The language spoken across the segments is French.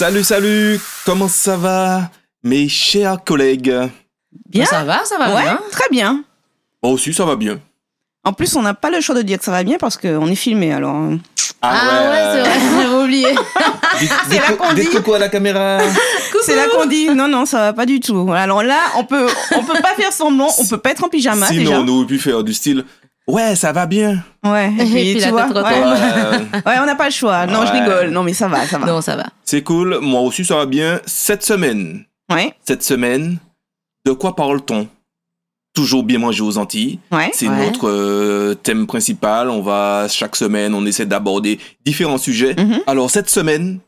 Salut, salut, comment ça va, mes chers collègues? Bien. Ça va, ça va ouais, bien. très bien. Moi aussi, ça va bien. En plus, on n'a pas le choix de dire que ça va bien parce qu'on est filmé, alors. euh, Ah, ouais, c'est vrai, j'avais oublié. Dites, C'est là qu'on dit. coucou à la caméra. C'est là qu'on dit non, non, ça va pas du tout. Alors là, on peut, on peut pas faire semblant, on peut pas être en pyjama Sinon, déjà. on aurait pu faire du style. Ouais, ça va bien. Ouais, et Et puis, puis tu la vois, tête ouais, retombe. Ouais, Ouais, on n'a pas le choix. Non, je rigole. Non, mais ça va, ça va. Non, ça va. c'est cool. Moi aussi, ça va bien. Cette semaine, Ouais, cette semaine, de quoi parle-t-on? Toujours bien manger aux Antilles. ouais. C'est Ouais. notre euh, thème principal. On va chaque semaine, on essaie d'aborder différents sujets. Mhm. Alors cette semaine,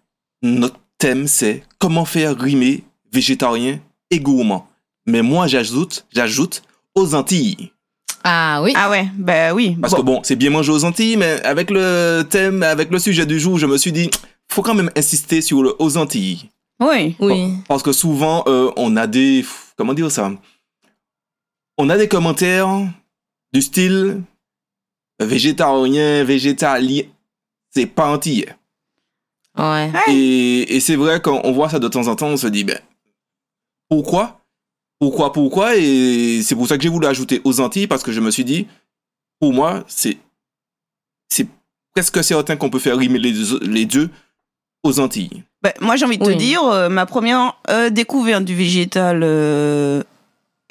notre thème c'est comment faire rimer végétarien et gourmand. Mais moi j'ajoute, j'ajoute aux Antilles. Ah oui. Ah ouais, bah oui. Parce Bon. que bon, c'est bien manger aux Antilles, mais avec le thème, avec le sujet du jour, je me suis dit, faut quand même insister sur le aux Antilles. Oui. Oui. Parce que souvent, euh, on a des. Comment dire ça? On a des commentaires du style végétarien, végétalien. C'est pas antillais. Ouais. Ouais. Et, et c'est vrai, quand on voit ça de temps en temps, on se dit, ben, pourquoi? Pourquoi, pourquoi Et c'est pour ça que j'ai voulu ajouter aux Antilles, parce que je me suis dit, pour moi, c'est c'est presque certain qu'on peut faire rimer les, deux- les deux aux Antilles. Bah, moi, j'ai envie de Oui. te dire, euh, ma première euh, découverte du végétal, euh,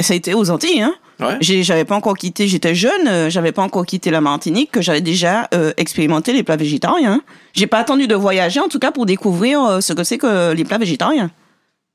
ça a été aux Antilles. Hein. Ouais. J'avais pas encore quitté, j'étais jeune, euh, j'avais pas encore quitté la Martinique, que j'avais déjà euh, expérimenté les plats végétariens. J'ai pas attendu de voyager, en tout cas, pour découvrir euh, ce que c'est que les plats végétariens.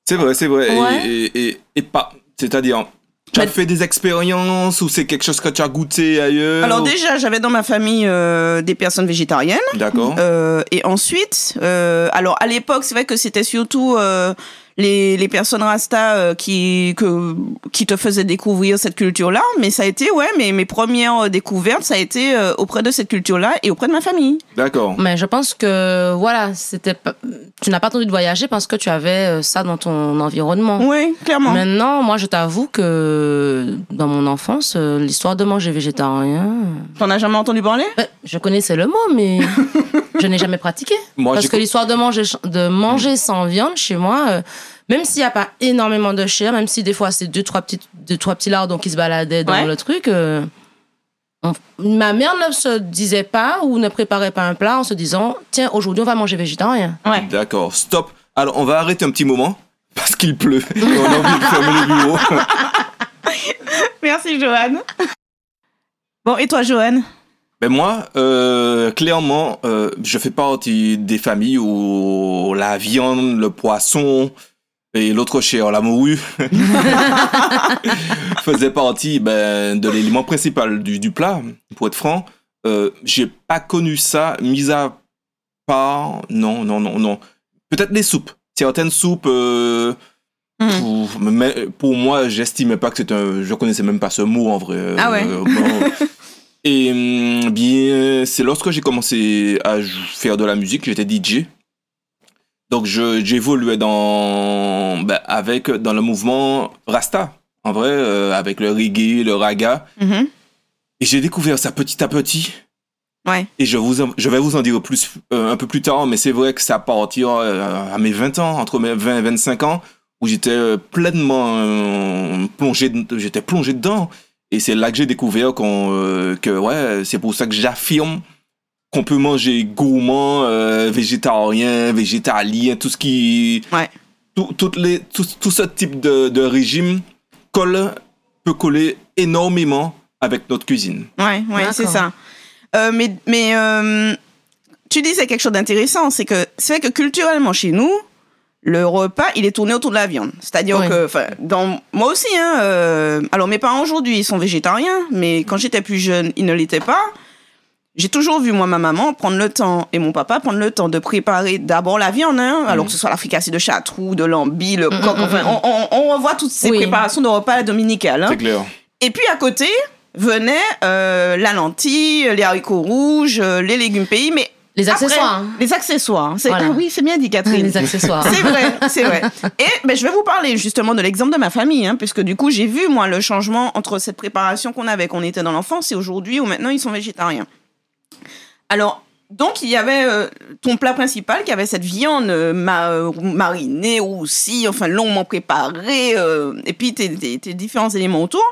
C'est vrai, c'est vrai. Et- Ouais. Et, et, et pas. C'est-à-dire, tu as fait des expériences ou c'est quelque chose que tu as goûté ailleurs Alors déjà, j'avais dans ma famille euh, des personnes végétariennes. D'accord. Euh, et ensuite, euh, alors à l'époque, c'est vrai que c'était surtout euh, les, les personnes rasta euh, qui, que, qui te faisaient découvrir cette culture-là. Mais ça a été, ouais, mes, mes premières euh, découvertes, ça a été euh, auprès de cette culture-là et auprès de ma famille. D'accord. Mais je pense que, voilà, c'était pas- tu n'as pas attendu de voyager parce que tu avais euh, ça dans ton environnement. Oui, clairement. Maintenant, moi, je t'avoue que dans mon enfance, euh, l'histoire de manger végétarien, T'en as jamais entendu parler? Je connaissais le mot, mais je n'ai jamais pratiqué. Moi, Parce j'ai- que l'histoire de manger, de manger sans viande, chez moi, euh, même s'il n'y a pas énormément de chair, même si des fois c'est deux, trois petits, deux, trois petits lardons qui se baladaient dans Ouais. le truc, euh, on- ma mère ne se disait pas ou ne préparait pas un plat en se disant Tiens, aujourd'hui on va manger végétarien. Ouais. D'accord. Stop. Alors, on va arrêter un petit moment parce qu'il pleut. Et on a envie de fermer le bureau. Merci, Joanne. Bon, et toi, Joanne Ben moi, euh, clairement, euh, je fais partie des familles où la viande, le poisson et l'autre chair, la morue, faisait partie ben, de l'élément principal du, du plat. Pour être franc, euh, j'ai pas connu ça, mis à part, non, non, non, non. Peut-être les soupes. Certaines soupes. euh, Hmm. pour, mais pour moi, j'estimais pas que c'était un. Je connaissais même pas ce mot en vrai. Ah ouais. Euh, bon. Et hum, bien, c'est lorsque j'ai commencé à faire de la musique, j'étais DJ. Donc je- j'évoluais dans, ben, avec, dans le mouvement Rasta, en vrai, euh, avec le reggae, le raga. Mhm. Et j'ai découvert ça petit à petit. Ouais. Et je, vous en- je vais vous en dire plus, euh, un peu plus tard, mais c'est vrai que c'est à partir euh, à mes 20 ans, entre mes 20 et 25 ans, où j'étais pleinement plongé, j'étais plongé dedans. Et c'est là que j'ai découvert qu'on, que ouais, c'est pour ça que j'affirme qu'on peut manger gourmand, euh, végétarien, végétalien, tout ce qui. Ouais. Tout, toutes les, tout, tout ce type de, de régime colle, peut coller énormément avec notre cuisine. Ouais, ouais, c'est ça. Euh, mais mais euh, tu disais quelque chose d'intéressant, c'est que c'est vrai que culturellement chez nous, le repas, il est tourné autour de la viande. C'est-à-dire Oui. que, enfin, dans moi aussi, hein, euh, alors mes parents aujourd'hui, ils sont végétariens, mais quand j'étais plus jeune, ils ne l'étaient pas. J'ai toujours vu, moi, ma maman prendre le temps et mon papa prendre le temps de préparer d'abord la viande, hein, alors que ce soit la fricassée de chartrou, de lambi, le coq, enfin, on, on, on revoit toutes ces Oui. préparations de repas dominicales. hein. C'est clair. Et puis à côté venait euh, la lentille, les haricots rouges, euh, les légumes pays, mais Les après, accessoires. hein. les accessoires. C'est Voilà. ah oui, c'est bien dit Catherine. Les accessoires. C'est vrai, c'est vrai. Et ben, je vais vous parler justement de l'exemple de ma famille, hein, puisque du coup j'ai vu moi le changement entre cette préparation qu'on avait quand on était dans l'enfance et aujourd'hui où maintenant ils sont végétariens. Alors donc il y avait euh, ton plat principal qui avait cette viande euh, ma- euh, marinée aussi, enfin longuement préparée, et puis tes, tes- tes différents éléments autour.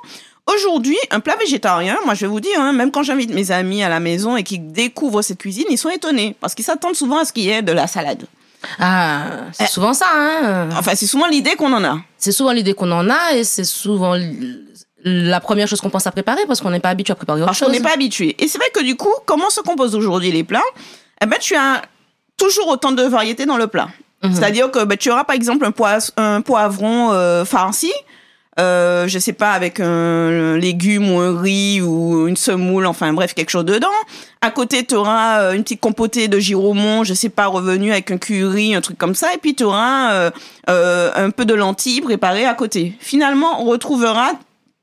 Aujourd'hui, un plat végétarien, moi je vais vous dire, hein, même quand j'invite mes amis à la maison et qu'ils découvrent cette cuisine, ils sont étonnés parce qu'ils s'attendent souvent à ce qu'il y ait de la salade. Ah, c'est souvent ça, hein. Enfin, c'est souvent l'idée qu'on en a. C'est souvent l'idée qu'on en a et c'est souvent la première chose qu'on pense à préparer parce qu'on n'est pas habitué à préparer autre Parce qu'on chose. n'est pas habitué. Et c'est vrai que du coup, comment se composent aujourd'hui les plats? Eh ben, tu as toujours autant de variétés dans le plat. Mhm. C'est-à-dire que ben, tu auras par exemple un poivron euh, farci, euh, je sais pas, avec un légume ou un riz ou une semoule, enfin bref, quelque chose dedans. À côté, tu auras euh, une petite compotée de giromon, je sais pas, revenu avec un curry, un truc comme ça. Et puis, tu auras euh, euh, un peu de lentilles préparées à côté. Finalement, on retrouvera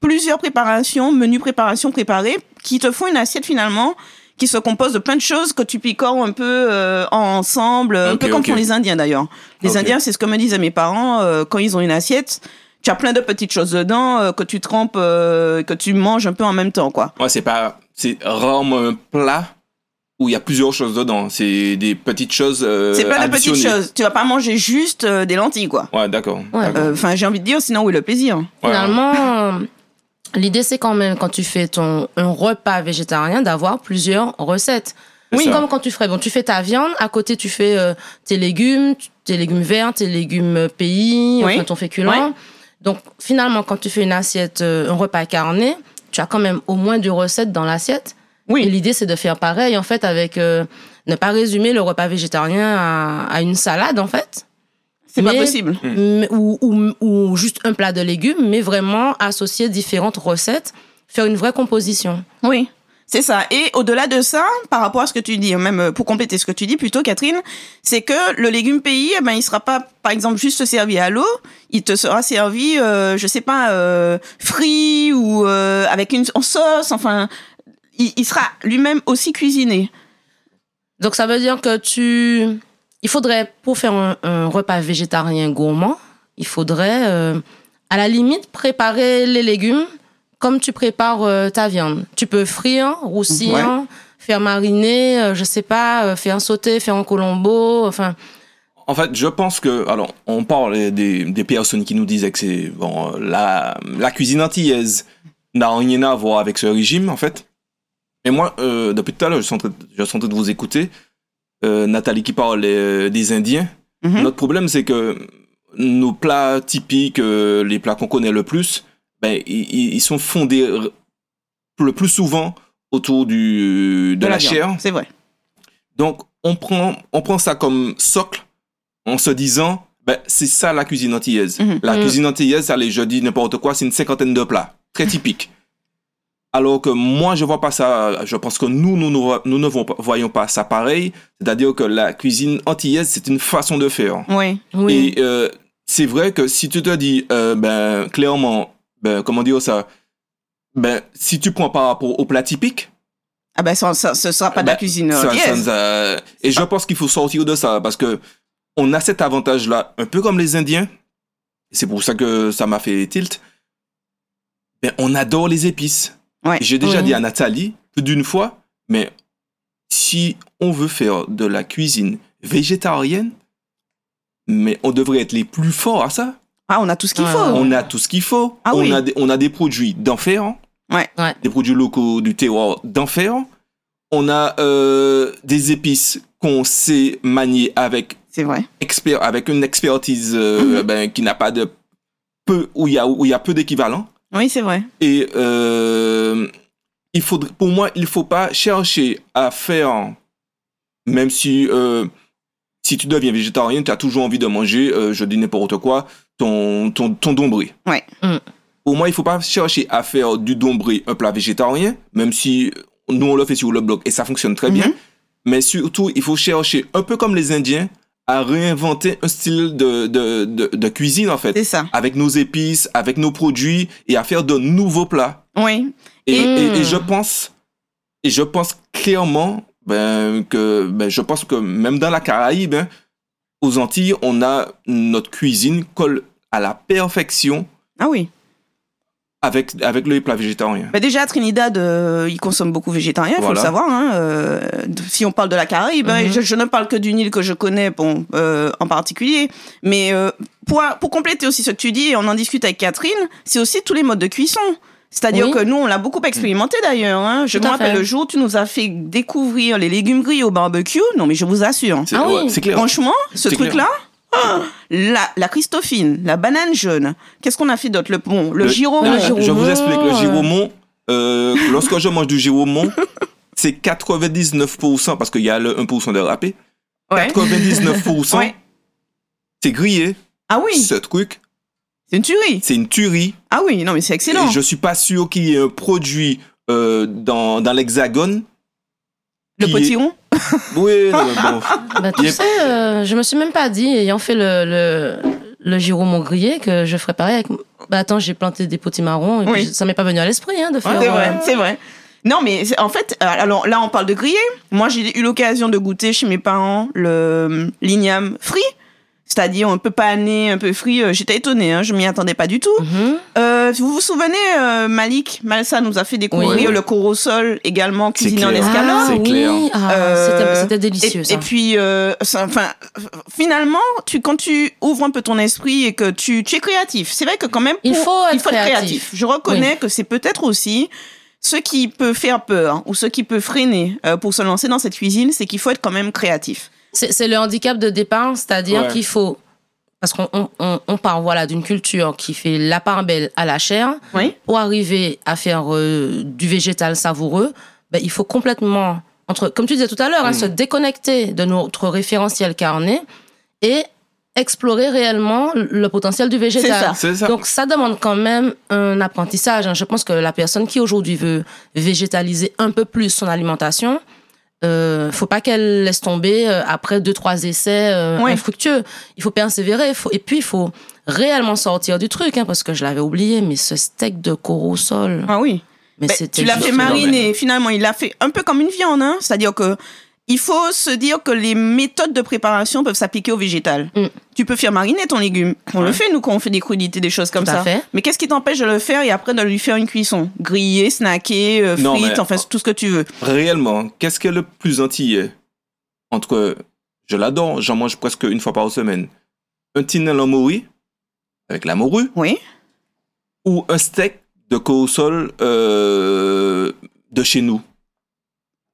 plusieurs préparations, menus préparations préparés, qui te font une assiette finalement qui se compose de plein de choses que tu picores un peu euh, ensemble, un peu comme ok. font les Indiens d'ailleurs. Les. Indiens, c'est ce que me disaient mes parents euh, quand ils ont une assiette. Tu as plein de petites choses dedans euh, que tu trempes, euh, que tu manges un peu en même temps, quoi. Ouais, c'est pas. C'est rarement un plat où il y a plusieurs choses dedans. C'est des petites choses. euh, c'est plein de petites choses. Tu vas pas manger juste euh, des lentilles, quoi. Ouais, d'accord. Ouais. Euh, Enfin, j'ai envie de dire, sinon où est le plaisir Ouais, Finalement, l'idée c'est quand même quand tu fais ton un repas végétarien d'avoir plusieurs recettes. Oui. Comme quand tu ferais bon, tu fais ta viande, à côté tu fais euh, tes légumes, tes légumes verts, tes légumes euh, pays, Oui. enfin ton féculent. Ouais. Donc finalement quand tu fais une assiette, euh, un repas carné, tu as quand même au moins deux recettes dans l'assiette. Oui. Et l'idée c'est de faire pareil en fait avec euh, ne pas résumer le repas végétarien à, à une salade en fait. C'est pas Mais- possible. Mais- ou, ou, ou juste un plat de légumes, mais vraiment associer différentes recettes, faire une vraie composition. Oui, c'est ça. Et au-delà de ça, par rapport à ce que tu dis, même euh, pour compléter ce que tu dis plutôt, Catherine, c'est que le légume pays, eh ben, il sera pas, par exemple, juste servi à l'eau, il te sera servi, euh, je sais pas, euh, frit ou euh, avec une en sauce, enfin, il, il sera lui-même aussi cuisiné. Donc ça veut dire que tu... Il faudrait, pour faire un, un repas végétarien gourmand, il faudrait, euh, à la limite, préparer les légumes comme tu prépares euh, ta viande. Tu peux frire, roussir, faire mariner, euh, je sais pas, euh, faire sauter, faire en colombo, enfin... En fait, je pense que, alors, on parle des, des personnes qui nous disaient que c'est bon, la, la cuisine antillaise n'a rien à voir avec ce régime, en fait. Et moi, depuis tout à l'heure, je suis en train de vous écouter. Euh, Nathalie qui parle euh, des Indiens. Mhm. Notre problème, c'est que nos plats typiques, euh, les plats qu'on connaît le plus, ben, ils, sont fondés le plus souvent autour du, de, la, chair. C'est vrai. Donc, on prend, on prend ça comme socle en se disant, ben, c'est ça la cuisine antillaise. Mhm. La Mhm. cuisine antillaise, allez, je dis n'importe quoi, c'est une cinquantaine de plats, très typiques. Alors que moi, je vois pas ça, je pense que nous, nous, nous, nous ne vo- voyons pas ça pareil. C'est-à-dire que la cuisine antillaise, c'est une façon de faire. Oui. Oui. Et euh, c'est vrai que si tu te dis, euh, ben, clairement, ben, comment dire ça, ben, si tu prends par rapport au plat typique, Ah ben, ça, ça, ce sera pas de la ben, cuisine ça- ça antillaise. Et je pense qu'il faut sortir de ça parce que on a cet avantage-là, un peu comme les Indiens. Et C'est pour ça que ça m'a fait tilt. Ben, on adore les épices. Ouais. J'ai déjà dit à Nathalie plus d'une fois, mais si on veut faire de la cuisine végétarienne, mais on devrait être les plus forts à ça. Ah, on a tout ce qu'il faut. On a tout ce qu'il faut. Ah on, oui. a des, on a des produits d'enfer. hein. Ouais. Ouais. Des produits locaux du terroir d'enfer. On a euh, des épices qu'on sait manier avec, C'est vrai. expert, avec une expertise euh, Mhm. ben, qui n'a pas de peu, où il y a, où il y a peu d'équivalent. Oui, c'est vrai. Et euh, il faudrait, pour moi, il faut pas chercher à faire, même si, euh, si tu deviens végétarien, tu as toujours envie de manger, euh, je dis n'importe quoi, ton, ton, ton dombré. Ouais. Mm. Pour moi, il faut pas chercher à faire du dombré un plat végétarien, même si nous on le fait sur le blog et ça fonctionne très bien. Mhm. Mais surtout, il faut chercher, un peu comme les Indiens, à réinventer un style de, de, de, de cuisine en fait C'est ça. avec nos épices, avec nos produits et à faire de nouveaux plats. Oui. Et, Et- et- et je pense, et je pense clairement ben, que ben, je pense que même dans la Caraïbe, hein, aux Antilles, on a notre cuisine colle à la perfection Ah oui. Avec, avec le plat végétarien. Bah déjà, à Trinidad, euh, ils consomment beaucoup végétarien, il faut le savoir. hein, euh, si on parle de la Caraïbe, Mhm. je, je ne parle que d'une île que je connais bon, euh, en particulier. Mais euh, pour, pour compléter aussi ce que tu dis, et on en discute avec Catherine, c'est aussi tous les modes de cuisson. C'est-à-dire Oui. que nous, on l'a beaucoup expérimenté d'ailleurs. Hein. Je me rappelle fait. le jour où tu nous as fait découvrir les légumes grillés au barbecue. Non, mais je vous assure. Ah oui. clair. Franchement, ce truc-là, la, la Christophine, la banane jaune, qu'est-ce qu'on a fait d'autre? Le, bon, le, Le- giromon. Je vous explique, le giromon, euh, lorsque je mange du giromon, c'est 99%, parce qu'il y a le 1% de râpé, Ouais. 99%, Ouais. c'est grillé. Ah oui, Ce truc, c'est une tuerie. c'est une tuerie. Ah oui, non, mais c'est excellent. Et je suis pas sûr qu'il y ait un produit euh, dans, dans l'hexagone. Le rond. Oui, non, mais bon. Bah, tu Yep. sais, euh, je me suis même pas dit, ayant fait le, le, le giromon grillé, que je ferais pareil avec. Bah attends, j'ai planté des potimarrons et Oui. puis ça m'est pas venu à l'esprit hein, de faire. C'est euh, vrai, c'est vrai. Non, mais c'est- en fait, euh, alors là, on parle de grillé. Moi, j'ai eu l'occasion de goûter chez mes parents le euh, l'igname frit. C'est-à-dire un peu pané, un peu frit. Euh, J'étais étonnée, hein, je m'y attendais pas du tout. mhm. Euh, vous vous souvenez, euh, Malik Malsa nous a fait découvrir Oui. le corosol également cuisiné en escalope. Ah oui, ah, Euh, c'était- Et, délicieux ça. et puis, euh, enfin, euh, finalement, tu, quand tu ouvres un peu ton esprit et que tu, tu es créatif, c'est vrai que quand même, Il faut être il faut être créatif. créatif. Je reconnais que c'est peut-être aussi ce qui peut faire peur ou ce qui peut freiner euh, pour se lancer dans cette cuisine, c'est qu'il faut être quand même créatif. C'est c'est le handicap de départ, c'est-à-dire Ouais. qu'il faut. Parce qu'on on, on- on part voilà, d'une culture qui fait la part belle à la chair. Oui. Pour arriver à faire euh, du végétal savoureux, ben, il faut complètement, entre, comme tu disais tout à l'heure, hein, Mm. se déconnecter de notre référentiel carné et explorer réellement le potentiel du végétal. ça. C'est ça. Donc ça demande quand même un apprentissage. hein. Je pense que la personne qui aujourd'hui veut végétaliser un peu plus son alimentation, euh, faut pas qu'elle laisse tomber euh, après deux trois essais euh, infructueux. Il faut persévérer. faut- et puis il faut réellement sortir du truc, hein, parce que je l'avais oublié. Mais ce steak de corosol, Ah oui. mais Ben, c'était tu l'as fait mariner. Finalement, il l'a fait un peu comme une viande. Hein? C'est-à-dire que il faut se dire que les méthodes de préparation peuvent s'appliquer au végétal. Mm. Tu peux faire mariner ton légume. On le fait, nous, quand on fait des crudités, des choses comme Tout à ça. fait. Mais qu'est-ce qui t'empêche de le faire et après de lui faire une cuisson? Grillé, snacké, euh, Non, frites, enfin, tout ce que tu veux. Réellement, qu'est-ce qui est le plus antillais entre, je l'adore, j'en mange presque une fois par semaine, un tinel en morue, avec la morue, Oui. ou un steak de corosol euh, de chez nous?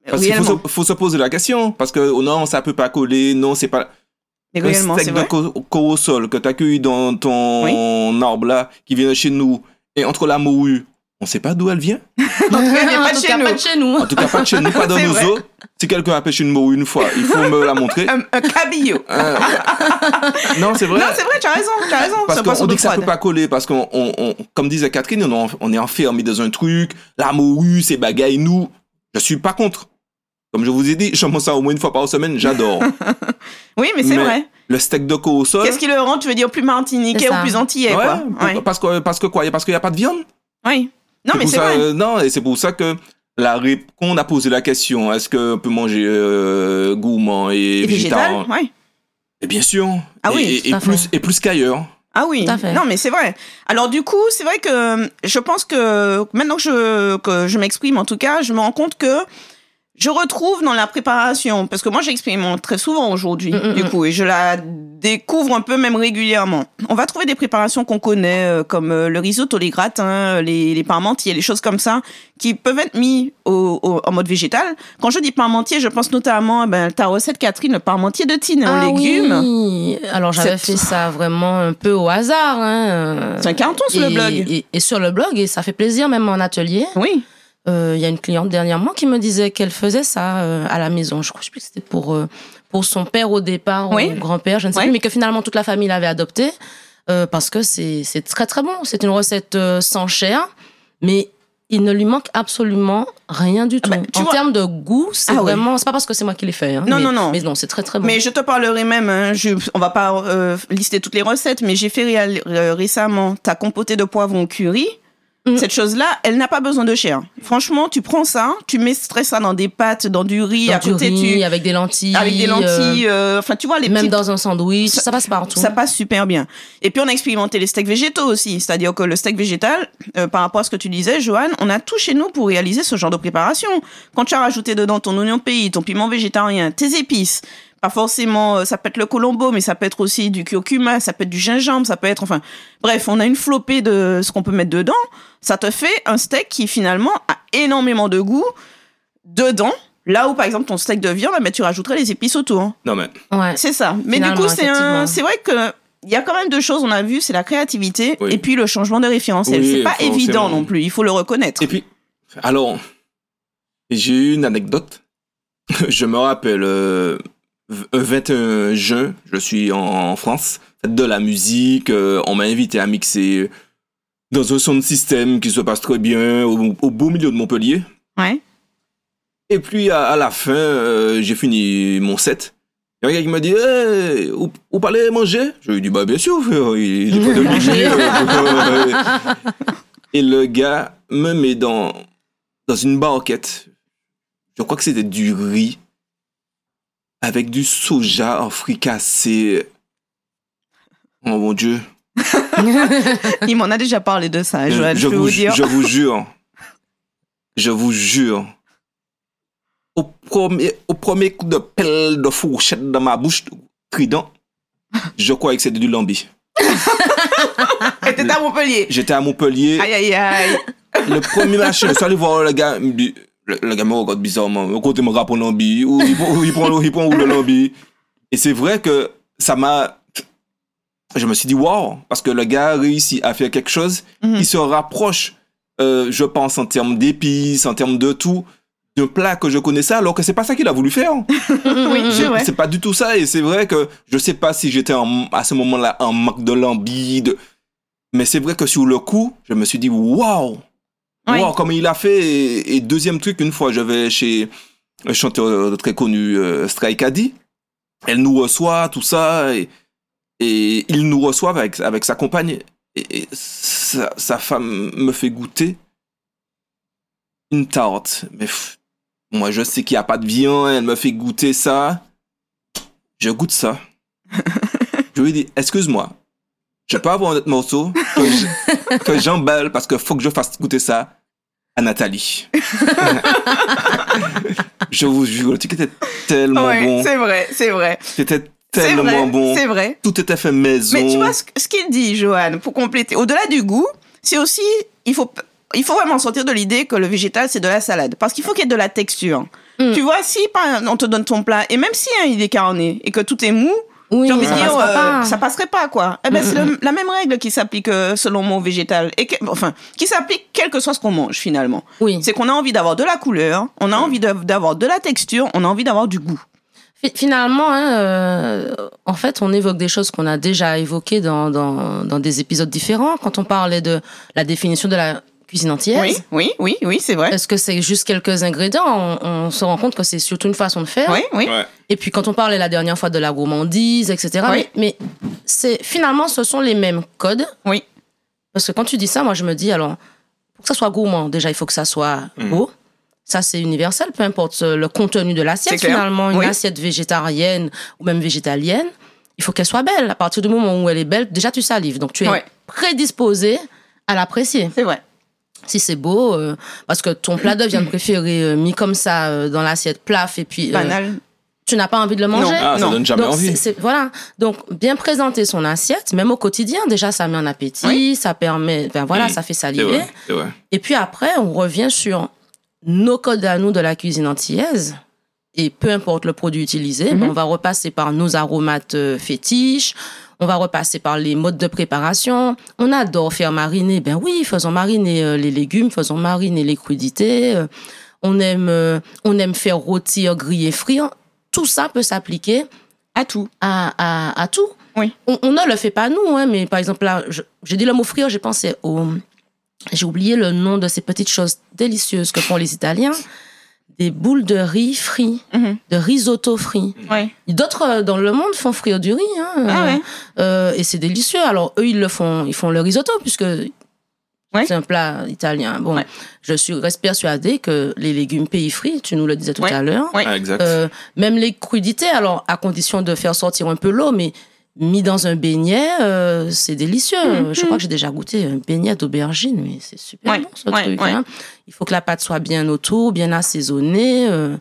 Parce qu'il faut, se- faut se poser la question, parce que oh non, ça peut pas coller, non, c'est pas... C'est steak de corosol que tu as cueilli dans ton arbre là, qui vient de chez nous, et entre la morue, on sait pas d'où elle vient. En tout cas, pas de chez cas, nous. chez. En tout cas, pas de chez nous, pas dans nos eaux. Si quelqu'un a pêché une morue une fois, il faut me la montrer. Un, un cabillaud. Euh, non, c'est vrai. Non, c'est vrai, tu as raison, tu as raison. Parce qu'on dit que ça froide. peut pas coller, parce qu'on, on- on- comme disait Catherine, on, est enfermé dans un truc, la morue, c'est bagaille nous. Je suis pas contre. Comme je vous ai dit, je mange ça au moins une fois par semaine, j'adore. Oui, mais c'est vrai. Le steak de corosol. Qu'est-ce qui le rend, tu veux dire, plus martiniquais ou plus antillais, ouais, quoi? pour- Ouais. parce que parce que quoi? Parce qu'il y a pas de viande? Oui. Non, mais c'est vrai. euh, non, et c'est pour ça que la ré- quand on a posé la question, est-ce qu'on peut manger euh, gourmand et, Et végétal, végétarien ouais. Et bien sûr. Ah Et- oui, et, et plus et plus qu'ailleurs. Ah oui, Tout à fait. non mais c'est vrai. Alors du coup, c'est vrai que je pense que maintenant que je, que je m'exprime en tout cas, je me rends compte que je retrouve dans la préparation, parce que moi j'expérimente très souvent aujourd'hui, Mm, mm, du mm. coup, et je la découvre un peu même régulièrement. On va trouver des préparations qu'on connaît, euh, comme euh, le risotto, les gratins, les, les parmentiers, les choses comme ça, qui peuvent être mis au, au- en mode végétal. Quand je dis parmentier, je pense notamment à ben, ta recette Catherine, le parmentier de tine en Ah légumes. oui. Alors j'avais fait ça vraiment un peu au hasard. hein. C'est un carton sur le blog. Et, et sur le blog, et ça fait plaisir même en atelier. Oui. Euh, Il y a une cliente dernièrement qui me disait qu'elle faisait ça euh, à la maison. Je crois je sais plus que c'était pour, euh, pour son père au départ, Oui. ou grand-père, je ne sais Oui. plus, mais que finalement toute la famille l'avait adopté parce que c'est c'est très très bon. C'est une recette sans chair, mais il ne lui manque absolument rien du tout. bah, tu en termes de goût, c'est Ah vraiment. C'est pas parce que c'est moi qui l'ai fait. hein, Non, mais- non, non. Mais non, c'est très très bon. Mais je te parlerai même, hein, je, on va pas euh, lister toutes les recettes, mais j'ai fait récemment ta compotée de poivrons curry. Mm. Cette chose-là, elle n'a pas besoin de chair. Franchement, tu prends ça, tu mets ça dans des pâtes, dans du riz, Dans à du côté, riz, tu avec des lentilles. avec des euh, lentilles, euh, enfin tu vois les même petites dans un sandwich, Ça- ça, passe partout. ça passe super bien. Et puis on a expérimenté les steaks végétaux aussi, c'est-à-dire que le steak végétal, euh, par rapport à ce que tu disais, Johan, on a tout chez nous pour réaliser ce genre de préparation. Quand tu as rajouté dedans ton oignon pays, ton piment végétarien, tes épices, pas forcément, euh, ça peut être le colombo, mais ça peut être aussi du curcuma, ça peut être du gingembre, ça peut être, enfin, bref, on a une flopée de ce qu'on peut mettre dedans. Ça te fait un steak qui finalement a énormément de goût dedans. Là où, par exemple, ton steak de viande, mais tu rajouterais les épices autour. Non, mais Ouais. C'est ça. Mais du coup, c'est un, vrai que il y a quand même deux choses. On a vu, c'est la créativité Oui. et puis le changement de référentiel. Oui, c'est pas évident non plus. Il faut le reconnaître. Et puis, alors, j'ai eu une anecdote. Je me rappelle, euh, 21 juin, je suis en, en France, de la musique, euh, on m'a invité à mixer dans un sound système qui se passe très bien au, au beau milieu de Montpellier. Ouais. Et puis à, à la fin, euh, j'ai fini mon set. Il y a un gars qui m'a dit hey, vous, vous parlez manger? Je lui ai dit Bah, bien sûr, frère, il est pas de manger. euh, Et le gars me met dans, dans une barquette. Je crois que c'était du riz avec du soja en fricassé. Oh mon Dieu. Il m'en a déjà parlé de ça, Joël. Je, je, vous, vous dire. je vous jure. Je vous jure. Au premier, au premier coup de pelle de fourchette dans ma bouche, trident, je croyais que c'était du lambi. Et t'étais à Montpellier. J'étais à Montpellier. Aïe, aïe, aïe. Le premier machin, je suis allé voir le gars. il me dit- Le, gars me regarde bizarrement. Côté me rappe au lambi. Ou il prend, il prend, il prend où le lambi. Et c'est vrai que ça m'a. Je me suis dit, waouh, parce que le gars a réussi à faire quelque chose Mhm. qui se rapproche, euh, je pense, en termes d'épices, en termes de tout, d'un plat que je connaissais, alors que c'est pas ça qu'il a voulu faire. Oui, c'est pas du tout ça, et c'est vrai que je sais pas si j'étais en- à ce moment-là en manque de lambi, de... mais c'est vrai que sur le coup, je me suis dit, waouh, Waouh, comme il a fait. Et, et deuxième truc, une fois, je vais chez un chanteur très connu, euh, Strike Addy, elle nous reçoit, tout ça, et, et il nous reçoit avec, avec sa compagne, et, et sa, sa femme me fait goûter une tarte. Mais pff, moi, je sais qu'il n'y a pas de viande, elle me fait goûter ça. Je goûte ça. je lui dis, excuse-moi, je peux avoir un autre morceau que je- que j'emballe parce qu'il faut que je fasse goûter ça à Nathalie. je vous jure, le truc était tellement Ouais, bon. c'est vrai, c'est vrai. C'était C'est tellement vrai, bon. c'est vrai. Tout était fait maison. Mais tu vois ce, ce qu'il dit, Johan, pour compléter, au-delà du goût, c'est aussi, il faut, il faut vraiment sortir de l'idée que le végétal, c'est de la salade. Parce qu'il faut qu'il y ait de la texture. Mm. Tu vois, si on te donne ton plat, et même si hein, il est carné, et que tout est mou, Oui, envie de ça dire, passera euh, pas. ça passerait pas, quoi. Eh ben, c'est le- la même règle qui s'applique euh, selon moi au végétal. Et que- enfin, qui s'applique quel que soit ce qu'on mange, finalement. Oui. C'est qu'on a envie d'avoir de la couleur, on a envie de- d'avoir de la texture, on a envie d'avoir du goût. Fi- Finalement, hein, euh, en fait, on évoque des choses qu'on a déjà évoquées dans, dans, dans des épisodes différents. Quand on parlait de la définition de la cuisine antillaise, Oui, oui, oui, oui, c'est vrai. est-ce que c'est juste quelques ingrédients on, on se rend compte que c'est surtout une façon de faire. Oui, oui. Ouais. Et puis quand on parlait la dernière fois de la gourmandise, etc. Oui. Mais, mais c'est finalement, ce sont les mêmes codes. Oui. Parce que quand tu dis ça, moi je me dis, alors, pour que ça soit gourmand, déjà il faut que ça soit Mhm. beau. Ça, c'est universel, peu importe le contenu de l'assiette. Finalement, une Oui. assiette végétarienne ou même végétalienne, il faut qu'elle soit belle. À partir du moment où elle est belle, déjà tu salives. Donc tu es Ouais. prédisposé à l'apprécier. C'est vrai. Si c'est beau, euh, parce que ton plat de viande préféré euh, mis comme ça euh, dans l'assiette plaf et puis euh, Banal. tu n'as pas envie de le manger? Ah, ça Non. donne jamais Donc, envie. c'est- c'est- voilà. Donc, bien présenter son assiette, même au quotidien, déjà, ça met un appétit, Oui. ça permet, ben voilà, ça fait C'est saliver. vrai, c'est vrai. Et puis après, on revient sur nos codes à nous de la cuisine antillaise. Et peu importe le produit utilisé, Mhm. ben, on va repasser par nos aromates euh, fétiches, on va repasser par les modes de préparation. On adore faire mariner, ben oui, faisons mariner euh, les légumes, faisons mariner les crudités. euh, on, aime, euh, on aime faire rôtir, griller, frire. Tout ça peut s'appliquer À tout. à, à, à tout. Oui. On, on ne le fait pas nous, hein, mais par exemple, là, j'ai dit le mot frire, j'ai pensé au. J'ai oublié le nom de ces petites choses délicieuses que font les Italiens. Des boules de riz frit, Mhm. de risotto frit. Ouais. D'autres euh, dans le monde font frire du riz. hein, Ah euh, ouais. euh, et c'est délicieux. Alors, eux, ils le font, ils font le risotto, puisque Ouais. C'est un plat italien. Bon, Ouais. je suis reste persuadée que les légumes pays frits, tu nous le disais tout Ouais. à l'heure, Ouais. Ah, euh, même les crudités, alors à condition de faire sortir un peu l'eau, mais mis dans un beignet, euh, c'est délicieux. Mhm. Je crois que j'ai déjà goûté un beignet d'aubergine, mais c'est super Ouais, bon ce ouais, truc. ouais. hein. Il faut que la pâte soit bien autour, bien assaisonnée. euh,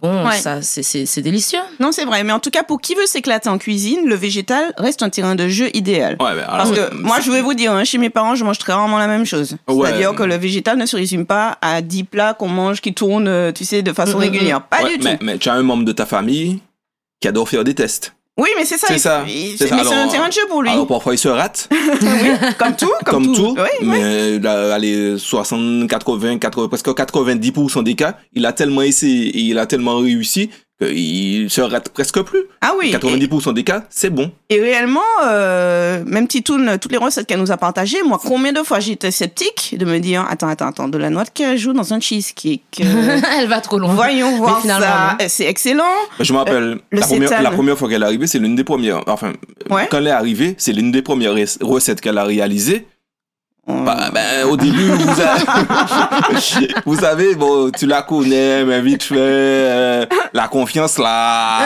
bon, Ouais. ça, c'est- c'est c'est délicieux. Non, c'est vrai. Mais en tout cas, pour qui veut s'éclater en cuisine, le végétal reste un terrain de jeu idéal. Ouais, ben, Parce que moi, je vais vous dire, hein, chez mes parents, je mange très rarement la même chose. Ouais. C'est-à-dire que le végétal ne se résume pas à 10 plats qu'on mange qui tournent, euh, tu sais, de façon Mm, mm, régulière. Pas ouais, du mais, tout. mais tu as un membre de ta famille qui adore faire des tests. Oui, mais c'est ça. C'est ça, c'est un Alors, terrain de jeu pour lui. Alors parfois il se rate, comme tout. comme, Comme, tout, Oui, oui. mais là, allez, 60, 80, 80, presque 90% des cas, il a tellement essayé et il a tellement réussi qu'il se rate presque plus. Ah oui. 90% des cas, c'est bon. Et, réellement, euh, même Titoune, toutes les recettes qu'elle nous a partagées, moi, combien de fois j'étais sceptique de me dire attends, attends, attends, de la noix de cajou dans un cheesecake. euh, Elle va trop loin. voyons voir finalement, ça. C'est excellent. Je me rappelle, Euh, la, première, seitan. la première fois qu'elle est arrivée, c'est l'une des premières. Enfin, Ouais. quand elle est arrivée, c'est l'une des premières rec- recettes qu'elle a réalisées. Bah, ben, au début, vous, avez- vous savez, bon, tu la connais, mais vite fait, euh, la confiance là,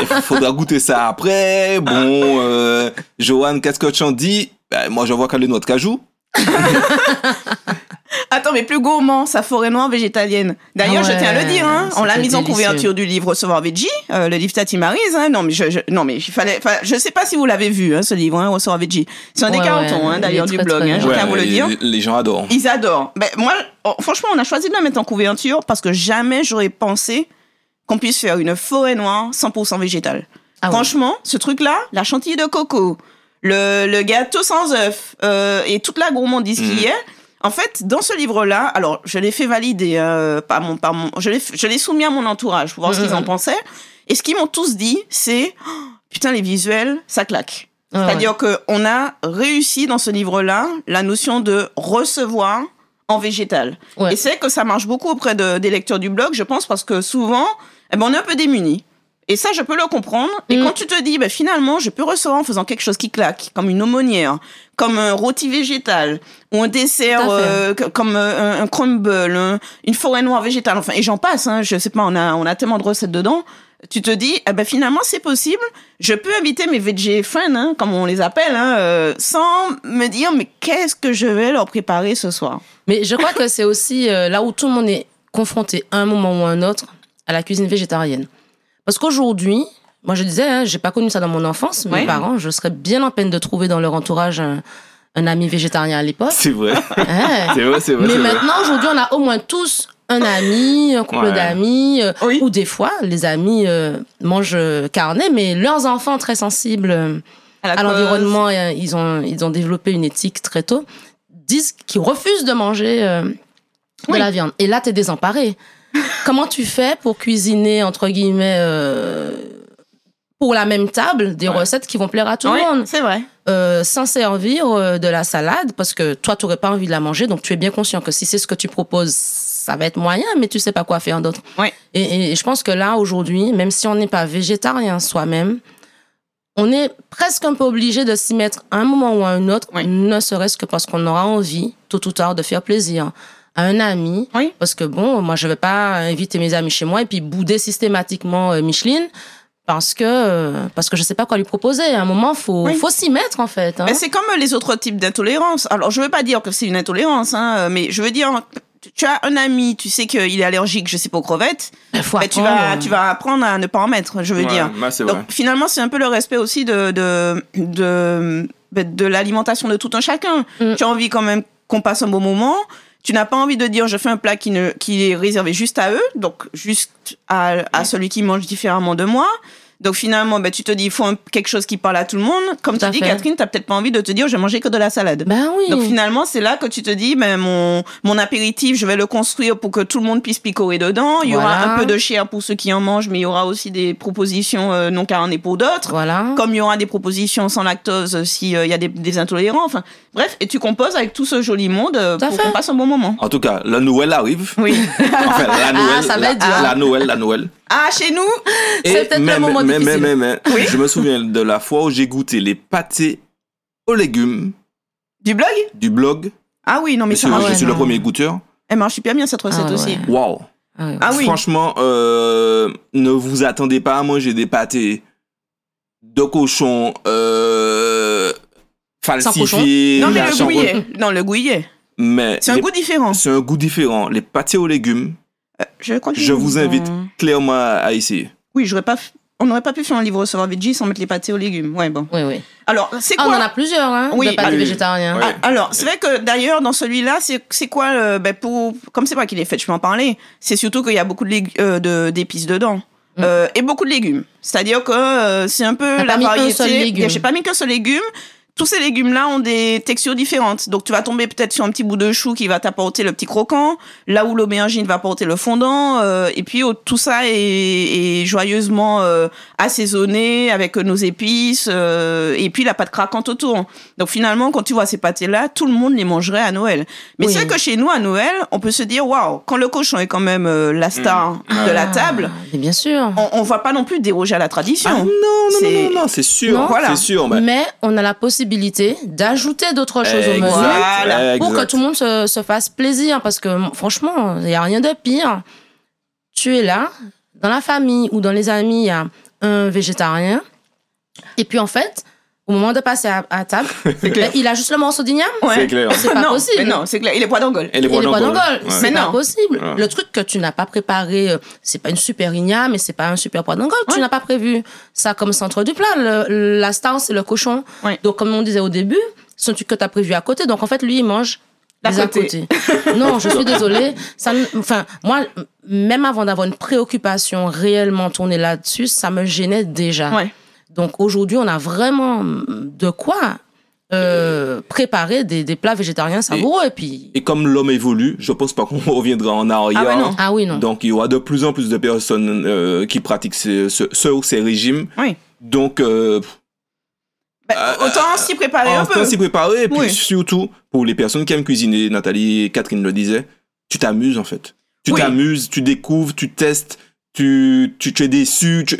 il faudra goûter ça après. Bon, euh, Joanne, qu'est-ce que tu en dis? Ben, Moi, je vois qu'elle est noix de cajou. Attends, mais plus gourmand, sa forêt noire végétalienne. D'ailleurs, Ah je tiens à le dire, hein, on l'a mise en couverture du livre Recevoir Veggie, euh, le livre Tati Maryse. Hein. Non, mais je, je- non, mais il fallait. enfin, Je sais pas si vous l'avez vu, hein, ce livre, hein, Recevoir Veggie. C'est un des Ouais, cartons, ouais, hein, il d'ailleurs, du très, blog. très Hein, je tiens à vous le les, dire. les gens adorent. Ils adorent. Ben, moi, oh, franchement, on a choisi de la mettre en couverture parce que jamais j'aurais pensé qu'on puisse faire une forêt noire 100% végétale. Ah ouais. Franchement, ce truc-là, la chantilly de coco, le, le gâteau sans œuf euh, et toute la gourmandise Mhm. qui y est. En fait, dans ce livre-là, alors je l'ai fait valider euh, par mon, par mon, je l'ai, soumis à mon entourage pour voir ce qu'ils en Mhm. pensaient. Et ce qu'ils m'ont tous dit, c'est Oh, putain les visuels, ça claque. Ah. C'est-à-dire que qu'on a réussi dans ce livre-là la notion de recevoir en végétal. Ouais. Et c'est que ça marche beaucoup auprès de- des lecteurs du blog, je pense, parce que souvent, eh ben, on est un peu démunis. Et ça, je peux le comprendre. Et Mm. quand tu te dis, ben, finalement, je peux recevoir en faisant quelque chose qui claque, comme une aumônière, comme un rôti végétal, ou un dessert euh, comme euh, un, un crumble, un- une forêt noire végétale, enfin, et j'en passe, hein, je sais pas, on a, on a tellement de recettes dedans. Tu te dis, eh ben, finalement, c'est possible. Je peux inviter mes veggie friends, hein, comme on les appelle, hein, euh, sans me dire, mais qu'est-ce que je vais leur préparer ce soir? Mais je crois que c'est aussi euh, là où tout le monde est confronté à un moment ou à un autre à la cuisine végétarienne. Parce qu'aujourd'hui, moi je disais, hein, j'ai pas connu ça dans mon enfance, mes Ouais. parents, je serais bien en peine de trouver dans leur entourage un, un ami végétarien à l'époque. C'est vrai. C'est vrai, c'est vrai. Mais maintenant, aujourd'hui, on a au moins tous un ami, un couple Ouais. d'amis, euh, Oui. ou des fois, les amis euh, mangent euh, carnet, mais leurs enfants très sensibles euh, à l'environnement, ils ont, ils ont développé une éthique très tôt, disent qu'ils refusent de manger de Oui. la viande. Et là, tu es désemparé. Comment tu fais pour cuisiner, entre guillemets, pour la même table, des Ouais. recettes qui vont plaire à tout le monde c'est vrai. euh, sans servir euh, de la salade parce que toi, tu n'aurais pas envie de la manger. Donc, tu es bien conscient que si c'est ce que tu proposes, ça va être moyen, mais tu sais pas quoi faire d'autre. Ouais. Et, et je pense que là, aujourd'hui, même si on n'est pas végétarien soi-même, on est presque un peu obligé de s'y mettre à un moment ou à un autre, ne serait-ce que parce qu'on aura envie, tôt ou tard, de faire plaisir à un ami. Oui. Parce que bon, moi, je vais pas inviter mes amis chez moi et puis bouder systématiquement euh, Micheline. Parce que, euh, parce que je sais pas quoi lui proposer. À un moment, faut, Oui. faut s'y mettre, en fait. hein. Mais c'est comme les autres types d'intolérance. Alors, je veux pas dire que c'est une intolérance, hein, mais je veux dire, tu as un ami, tu sais qu'il est allergique, je sais pas aux crevettes, ben, tu, vas, tu vas apprendre à ne pas en mettre, je veux Ouais, dire. bah, Donc, vrai. finalement, c'est un peu le respect aussi de, de, de, de l'alimentation de tout un chacun. Mm. Tu as envie quand même qu'on passe un bon moment. Tu n'as pas envie de dire je fais un plat qui, ne, qui est réservé juste à eux, donc juste à, à celui qui mange différemment de moi. Donc finalement, ben, tu te dis, il faut un- quelque chose qui parle à tout le monde. Comme Tout tu dis, fait. Catherine, tu n'as peut-être pas envie de te dire, je vais manger que de la salade. Ben oui. Donc finalement, c'est là que tu te dis, ben, mon, mon apéritif, je vais le construire pour que tout le monde puisse picorer dedans. Il y aura un peu de chair pour ceux qui en mangent, mais il y aura aussi des propositions euh, non caronées pour d'autres. voilà. Comme il y aura des propositions sans lactose s'il y a des, des intolérants. Enfin, bref, et tu composes avec tout ce joli monde euh, Tout à pour fait. qu'on passe un bon moment. En tout cas, la Noël arrive. Oui. Enfin, la Noël, ça va la, être dur. la Noël, la Noël. Ah, chez nous, C'est peut-être le mais- moment mais, mais, difficile. mais, mais, Oui. je me souviens de la fois où j'ai goûté les pâtés aux légumes du blog? Du blog Ah oui, non, mais ça je ouais, suis le premier goûteur. Elle marche super bien cette recette Ah aussi. Waouh. Ah ouais. Ah oui. Franchement, euh, ne vous attendez pas à manger des pâtés de cochon euh, falsifiés. Non, mais le gouillet. Non, le gouillet. Mais C'est un goût différent. c'est un goût différent. Les pâtés aux légumes, Euh, Je crois que je vous invite ont- clairement à essayer. Oui, j'aurais pas. On n'aurait pas pu faire un livre recevoir veggie sans mettre les pâtés aux légumes. Ouais, bon. Oui, oui. Alors, c'est Ah, quoi on en a plusieurs, hein, Oui, de pâtes oui. végétariens. Ah, alors, c'est vrai que d'ailleurs, dans celui-là, c'est quoi, euh, ben, pour, comme c'est moi qui l'ai fait, je peux en parler. C'est surtout qu'il y a beaucoup de euh, de- d'épices dedans. Mm. Euh, et beaucoup de légumes. C'est-à-dire que euh, c'est un peu la pas variété. J'ai pas mis qu'un seul légume. Tous ces légumes-là ont des textures différentes. Donc, tu vas tomber peut-être sur un petit bout de chou qui va t'apporter le petit croquant, là où l'aubergine va apporter le fondant. euh, et puis, oh, tout ça est, est joyeusement euh, assaisonné avec nos épices. euh, et puis, la pâte craquante autour. Donc, finalement, quand tu vois ces pâtés-là, tout le monde les mangerait à Noël. Mais Oui. c'est vrai que chez nous, à Noël, on peut se dire, waouh, quand le cochon est quand même euh, la star Mmh. de la Ah, table, mais bien sûr. on, on va pas non plus déroger à la tradition. Ah non, non, non, C'est- non, non, c'est sûr. Non, voilà. C'est sûr. mais- Mais on a la possibilité d'ajouter d'autres choses au menu Voilà. pour que tout le monde se, se fasse plaisir. Parce que franchement, il n'y a rien de pire. Tu es là, dans la famille ou dans les amis, il y a un végétarien. Et puis en fait, au moment de passer à, à table, clair. il a juste le morceau d'igname. Ouais. C'est clair. C'est pas non, possible. mais non, c'est clair. Il est poids d'angole. Bois les pois d'Angole. Ouais. c'est pas non. possible. Ouais. Le truc que tu n'as pas préparé, euh, c'est pas une super igname et c'est pas un super pois d'Angole. Tu n'as pas prévu ça comme centre du plat. Le- la star, c'est le cochon. Ouais. Donc, comme on disait au début, c'est un truc que tu as prévu à côté. Donc, en fait, lui, il mange les à côté. non, je suis désolée. Ça, enfin, moi, même avant d'avoir une préoccupation réellement tournée là-dessus, ça me gênait déjà. Ouais. Donc, aujourd'hui, on a vraiment de quoi euh, préparer des, des plats végétariens savoureux. Et puis, Et comme l'homme évolue, je pense pas qu'on reviendra en arrière. Ah ouais, non. ah oui, non. Donc il y aura de plus en plus de personnes euh, qui pratiquent ce, ce, ce ou ces régimes. Oui. Donc euh, Ben, Euh, autant s'y préparer un peu. temps s'y préparer. Et puis Oui. surtout, pour les personnes qui aiment cuisiner, Nathalie et Catherine le disaient, tu t'amuses en fait. Tu Oui. t'amuses, tu découvres, tu testes, tu, tu, tu es déçu, tu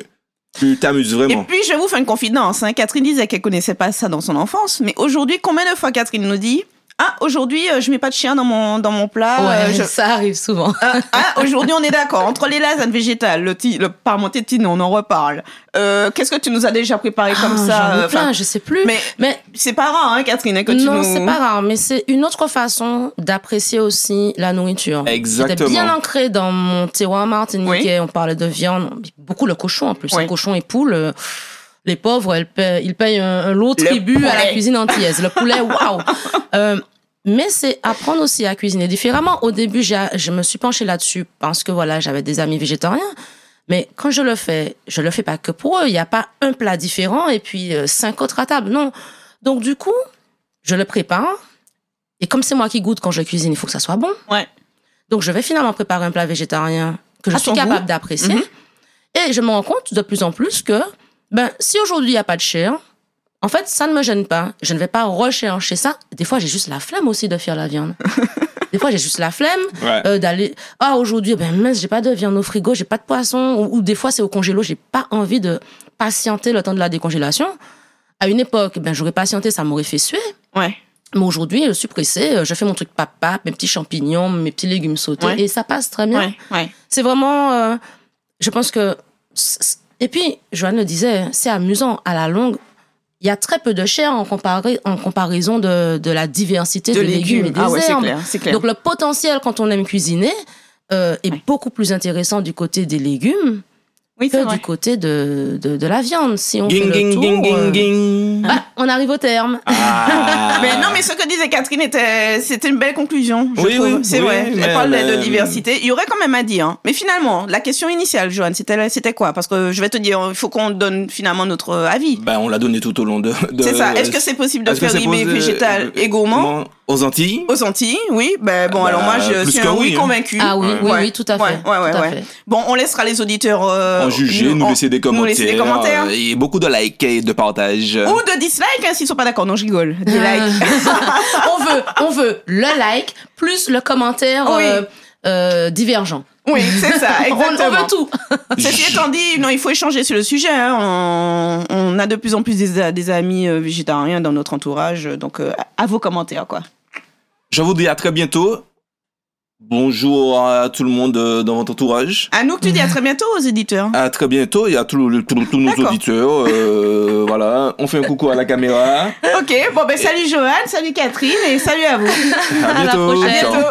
tu t'amuses Et vraiment. puis, je vous faire une confidence. hein. Catherine disait qu'elle connaissait pas ça dans son enfance. Mais aujourd'hui, combien de fois Catherine nous dit Ah, aujourd'hui, euh, je mets pas de chien dans mon, dans mon plat. Ouais, euh, je- ça arrive souvent. Ah, ah, aujourd'hui, on est d'accord. Entre les lasagnes végétales, le, le parmenté de Tino, on en reparle. Euh, Qu'est-ce que tu nous as déjà préparé comme Ah, ça j'en ai euh, enfin, plein, je sais plus. Mais Mais c'est pas rare, hein, Catherine, hein, que tu non, nous... c'est pas rare, mais c'est une autre façon d'apprécier aussi la nourriture. C'était Exactement. bien ancré dans mon terroir martiniquais. On parlait de viande, beaucoup le cochon en plus. Oui. Un cochon et poule. Les pauvres, elles ils payent un, un lot tribut à la cuisine antillaise. Le poulet, waouh! Euh, mais c'est apprendre aussi à cuisiner différemment. Au début, je me suis penchée là-dessus parce que voilà, j'avais des amis végétariens. Mais quand je le fais, je le fais pas que pour eux. Il n'y a pas un plat différent et puis euh, cinq autres à table. Non. Donc du coup, je le prépare. Et comme c'est moi qui goûte quand je cuisine, il faut que ça soit bon. Ouais. Donc je vais finalement préparer un plat végétarien que je À suis capable d'apprécier. Mhm. Et je me rends compte de plus en plus que ben, si aujourd'hui il n'y a pas de chair, en fait, ça ne me gêne pas. Je ne vais pas rechercher ça. Des fois, j'ai juste la flemme aussi de faire la viande. Des fois, j'ai juste la flemme Ouais. euh, d'aller. Ah, aujourd'hui, ben mince, j'ai pas de viande au frigo, j'ai pas de poisson. Ou, ou des fois, c'est au congélo, j'ai pas envie de patienter le temps de la décongélation. À une époque, ben j'aurais patienté, ça m'aurait fait suer. Ouais. Mais aujourd'hui, je suis pressée, euh, je fais mon truc papa, mes petits champignons, mes petits légumes sautés, Ouais. et ça passe très bien. Ouais. C'est vraiment, euh, je pense que, et puis, Joanne le disait, c'est amusant à la longue. Il y a très peu de chair en, comparé, en comparaison de, de la diversité de, De légumes, et des Ah ouais, herbes. clair. Donc le potentiel quand on aime cuisiner euh, est Ouais. beaucoup plus intéressant du côté des légumes oui, que du côté de, de, de la viande. Si on fait Ging, le ging, tour, ging, ging, euh, ging. bah, on arrive au terme. Ah. Mais non, mais ce que disait Catherine était, c'était une belle conclusion. Je Oui, trouve. oui, c'est oui, vrai. Elle parle de- diversité. Il y aurait quand même à dire. hein. Mais finalement, la question initiale, Joanne, c'était, c'était quoi? Parce que je vais te dire, il faut qu'on donne finalement notre avis. Ben, on l'a donné tout au long de. de- C'est ça. Est-ce que c'est possible de Est-ce faire c'est rimer posé- végétal et gourmand? Comment Aux Antilles aux Antilles Oui. Ben bon, Bah, alors moi, je suis un oui, oui hein. convaincu. Ah oui, oui, Ouais. oui, tout à fait. Ouais, ouais, ouais, tout à fait. Bon, on laissera les auditeurs euh, en juger, nous laisser des nous commentaires. laisser des commentaires. euh, Et beaucoup de likes et de partages. Ou de dislikes, hein, s'ils sont pas d'accord. Non, je rigole. Des likes. on veut, on veut le like plus le commentaire Oui. euh, euh, divergent. Oui, c'est ça, On, on exactement. veut tout. Ceci étant dit, non, il faut échanger sur le sujet. hein. On, on a de plus en plus des, des amis euh, végétariens dans notre entourage. Donc, euh, à vos commentaires, quoi. Je vous dis à très bientôt. Bonjour à tout le monde euh, dans votre entourage. À nous que tu dis à très bientôt aux éditeurs. À très bientôt et à tous nos D'accord. auditeurs. euh, voilà, on fait un coucou à la caméra. Ok, bon ben salut Johan, salut Catherine et salut à vous. À À la bientôt. prochaine. À bientôt.